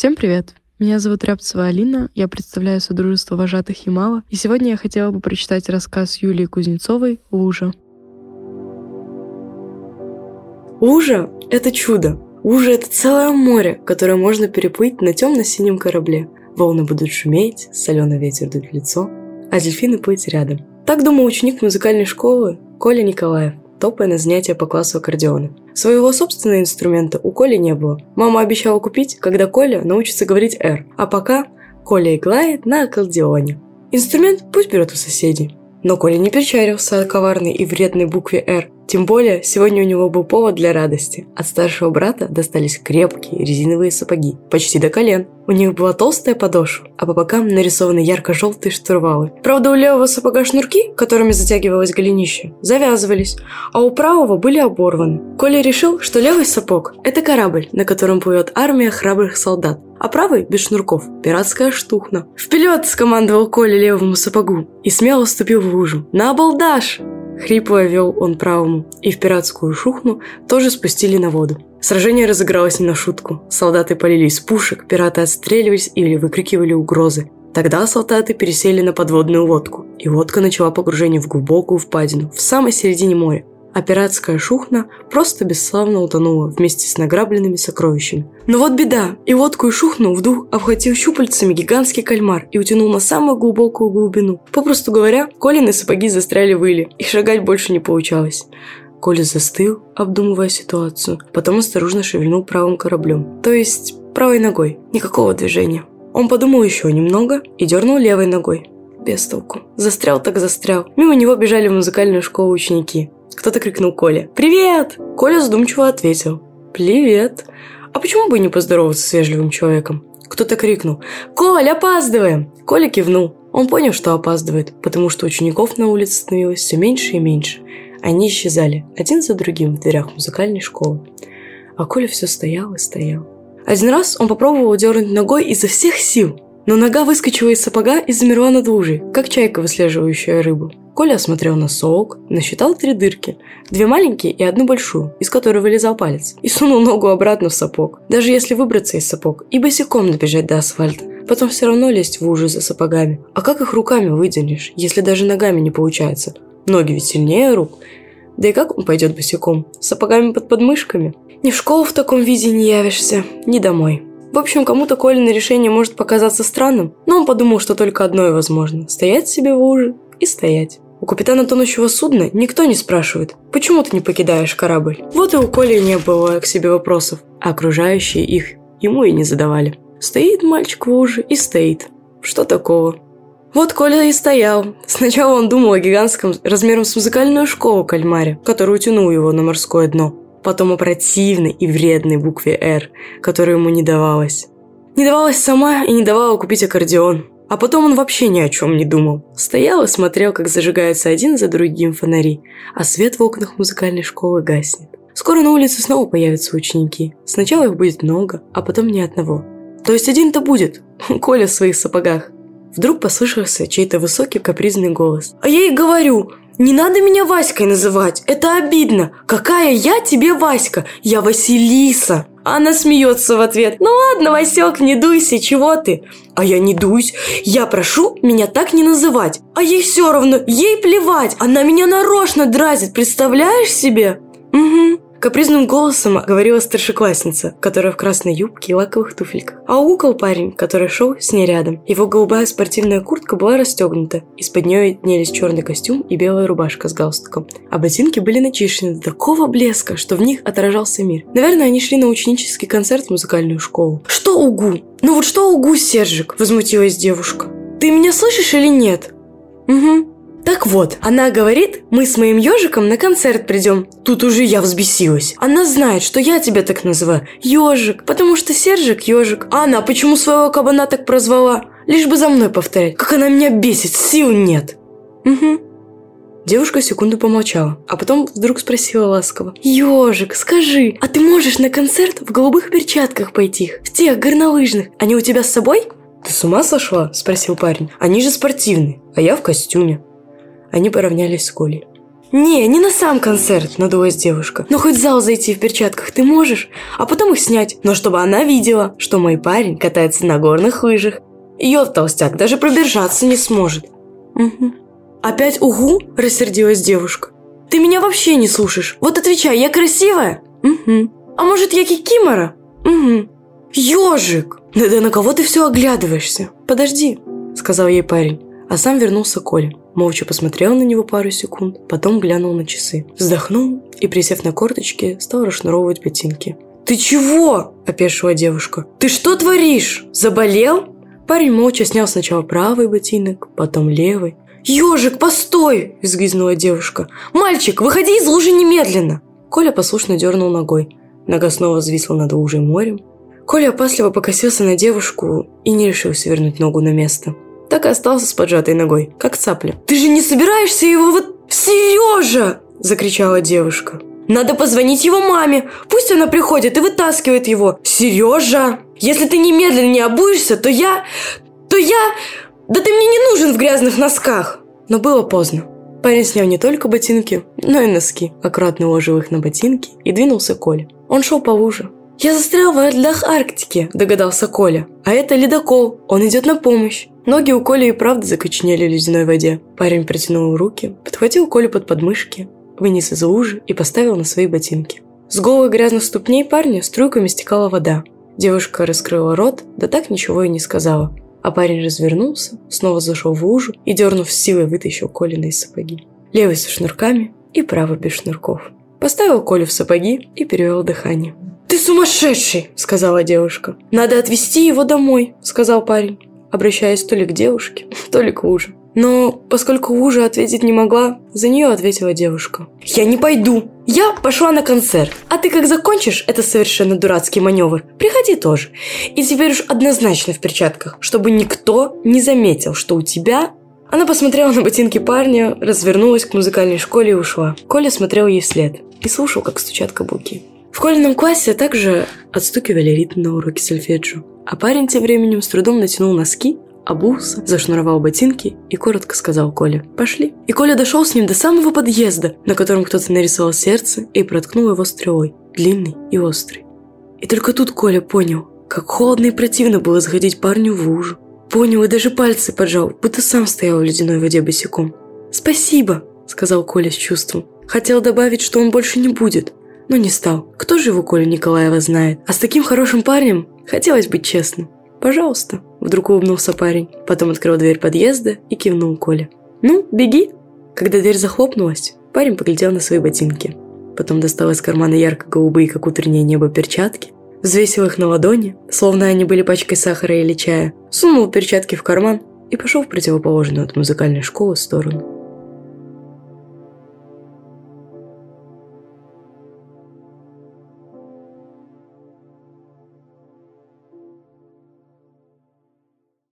Всем привет! Меня зовут Рябцева Алина, я представляю Содружество вожатых Ямала, и сегодня я хотела бы прочитать рассказ Юлии Кузнецовой «Лужа». Лужа – это чудо. Лужа – это целое море, которое можно переплыть на темно-синем корабле. Волны будут шуметь, соленый ветер дуть в лицо, а дельфины плыть рядом. Так думал ученик музыкальной школы Коля Николаев, топая на занятия по классу аккордеона. Своего собственного инструмента у Коли не было. Мама обещала купить, когда Коля научится говорить «Р», а пока Коля играет на аккордеоне. Инструмент пусть берет у соседей. Но Коля не перечарился о коварной и вредной букве «Р», тем более, сегодня у него был повод для радости. От старшего брата достались крепкие резиновые сапоги, почти до колен. У них была толстая подошва, а по бокам нарисованы ярко-желтые штурвалы. Правда, у левого сапога шнурки, которыми затягивалось голенище, завязывались, а у правого были оборваны. Коля решил, что левый сапог – это корабль, на котором плывет армия храбрых солдат, а правый, без шнурков, пиратская штухна. «Вперед!» – скомандовал Коля левому сапогу и смело вступил в лужу. «На абалдаж!» Хрипло вел он правому, и в пиратскую шухну тоже спустили на воду. Сражение разыгралось не на шутку. Солдаты полили из пушек, пираты отстреливались или выкрикивали угрозы. Тогда солдаты пересели на подводную лодку, и лодка начала погружение в глубокую впадину, в самой середине моря а пиратская шухна просто бесславно утонула вместе с награбленными сокровищами. Но вот беда, и лодку и шухну вдруг обхватил щупальцами гигантский кальмар и утянул на самую глубокую глубину. Попросту говоря, Колины сапоги застряли в иле, и шагать больше не получалось. Коля застыл, обдумывая ситуацию, потом осторожно шевельнул правым кораблем, то есть правой ногой, никакого движения. Он подумал еще немного и дернул левой ногой. Без толку. Застрял так застрял. Мимо него бежали в музыкальную школу ученики. Кто-то крикнул Коле. «Привет!» Коля задумчиво ответил. «Привет!» А почему бы не поздороваться с вежливым человеком? Кто-то крикнул «Коль, опаздываем!» Коля кивнул. Он понял, что опаздывает, потому что учеников на улице становилось все меньше и меньше. Они исчезали, один за другим в дверях музыкальной школы. А Коля все стоял и стоял. Один раз он попробовал дернуть ногой изо всех сил, но нога выскочила из сапога и замерла над лужей, как чайка, выслеживающая рыбу. Коля осмотрел носок, насчитал три дырки, две маленькие и одну большую, из которой вылезал палец, и сунул ногу обратно в сапог. Даже если выбраться из сапог и босиком добежать до асфальта, потом все равно лезть в лужи за сапогами. А как их руками выдернешь, если даже ногами не получается? Ноги ведь сильнее рук. Да и как он пойдет босиком? С сапогами под подмышками? Ни в школу в таком виде не явишься, ни домой. В общем, кому-то Колина решение может показаться странным, но он подумал, что только одно и возможно – стоять себе в луже и стоять. У капитана тонущего судна никто не спрашивает, почему ты не покидаешь корабль. Вот и у Коли не было к себе вопросов, а окружающие их ему и не задавали. Стоит мальчик в луже и стоит. Что такого? Вот Коля и стоял. Сначала он думал о гигантском размером с музыкальную школу кальмаре, который утянул его на морское дно потом о противной и вредной букве «Р», которая ему не давалась. Не давалась сама и не давала купить аккордеон. А потом он вообще ни о чем не думал. Стоял и смотрел, как зажигаются один за другим фонари, а свет в окнах музыкальной школы гаснет. Скоро на улице снова появятся ученики. Сначала их будет много, а потом ни одного. То есть один-то будет, Коля в своих сапогах. Вдруг послышался чей-то высокий капризный голос. «А я и говорю, не надо меня Васькой называть, это обидно. Какая я тебе Васька? Я Василиса. Она смеется в ответ. Ну ладно, Васек, не дуйся, чего ты? А я не дуюсь. Я прошу меня так не называть. А ей все равно, ей плевать. Она меня нарочно дразит, представляешь себе? Угу. Капризным голосом говорила старшеклассница, которая в красной юбке и лаковых туфельках. А угол парень, который шел с ней рядом. Его голубая спортивная куртка была расстегнута. Из-под нее виднелись черный костюм и белая рубашка с галстуком. А ботинки были начищены до такого блеска, что в них отражался мир. Наверное, они шли на ученический концерт в музыкальную школу. «Что угу? Ну вот что угу, Сержик?» – возмутилась девушка. «Ты меня слышишь или нет?» «Угу», так вот, она говорит, мы с моим ежиком на концерт придем. Тут уже я взбесилась. Она знает, что я тебя так называю. Ежик, потому что Сержик ежик. А она почему своего кабана так прозвала? Лишь бы за мной повторять. Как она меня бесит, сил нет. Угу. Девушка секунду помолчала, а потом вдруг спросила ласково. «Ежик, скажи, а ты можешь на концерт в голубых перчатках пойти? В тех горнолыжных? Они у тебя с собой?» «Ты с ума сошла?» – спросил парень. «Они же спортивные, а я в костюме». Они поравнялись с Колей. «Не, не на сам концерт», – надулась девушка. «Но хоть в зал зайти в перчатках ты можешь, а потом их снять. Но чтобы она видела, что мой парень катается на горных лыжах. Ее толстяк даже пробежаться не сможет». «Угу». «Опять угу?» – рассердилась девушка. «Ты меня вообще не слушаешь. Вот отвечай, я красивая?» «Угу». «А может, я кикимора?» «Угу». «Ежик! Да, на кого ты все оглядываешься?» «Подожди», – сказал ей парень, а сам вернулся Коля. Молча посмотрел на него пару секунд, потом глянул на часы. Вздохнул и, присев на корточки, стал расшнуровывать ботинки. «Ты чего?» – опешила девушка. «Ты что творишь? Заболел?» Парень молча снял сначала правый ботинок, потом левый. «Ежик, постой!» – визгизнула девушка. «Мальчик, выходи из лужи немедленно!» Коля послушно дернул ногой. Нога снова зависла над лужей морем. Коля опасливо покосился на девушку и не решился вернуть ногу на место так и остался с поджатой ногой, как цапля. «Ты же не собираешься его вот... Сережа!» – закричала девушка. «Надо позвонить его маме. Пусть она приходит и вытаскивает его. Сережа! Если ты немедленно не обуешься, то я... То я... Да ты мне не нужен в грязных носках!» Но было поздно. Парень снял не только ботинки, но и носки, аккуратно уложил их на ботинки и двинулся к Коле. Он шел по луже. «Я застрял в льдах Арктики», – догадался Коля. «А это ледокол, он идет на помощь». Ноги у Коли и правда закоченели в ледяной воде. Парень протянул руки, подхватил Колю под подмышки, вынес из лужи и поставил на свои ботинки. С голых грязных ступней парня струйками стекала вода. Девушка раскрыла рот, да так ничего и не сказала. А парень развернулся, снова зашел в лужу и, дернув силой, вытащил Колины из сапоги. Левый со шнурками и правый без шнурков. Поставил Колю в сапоги и перевел дыхание. «Ты сумасшедший!» – сказала девушка. «Надо отвезти его домой», – сказал парень обращаясь то ли к девушке, то ли к Луже. Но поскольку Лужа ответить не могла, за нее ответила девушка. «Я не пойду! Я пошла на концерт, а ты как закончишь это совершенно дурацкий маневр, приходи тоже. И теперь уж однозначно в перчатках, чтобы никто не заметил, что у тебя...» Она посмотрела на ботинки парня, развернулась к музыкальной школе и ушла. Коля смотрел ей вслед и слушал, как стучат каблуки. В школьном классе также отстукивали ритм на уроке сольфеджио. А парень тем временем с трудом натянул носки, обулся, зашнуровал ботинки и коротко сказал Коле «Пошли». И Коля дошел с ним до самого подъезда, на котором кто-то нарисовал сердце и проткнул его стрелой, длинный и острый. И только тут Коля понял, как холодно и противно было заходить парню в лужу. Понял и даже пальцы поджал, будто сам стоял в ледяной воде босиком. «Спасибо», — сказал Коля с чувством. Хотел добавить, что он больше не будет, но не стал. Кто же его Коля Николаева знает? А с таким хорошим парнем Хотелось быть честным. «Пожалуйста», – вдруг улыбнулся парень. Потом открыл дверь подъезда и кивнул Коле. «Ну, беги!» Когда дверь захлопнулась, парень поглядел на свои ботинки. Потом достал из кармана ярко-голубые, как утреннее небо, перчатки, взвесил их на ладони, словно они были пачкой сахара или чая, сунул перчатки в карман и пошел в противоположную от музыкальной школы сторону.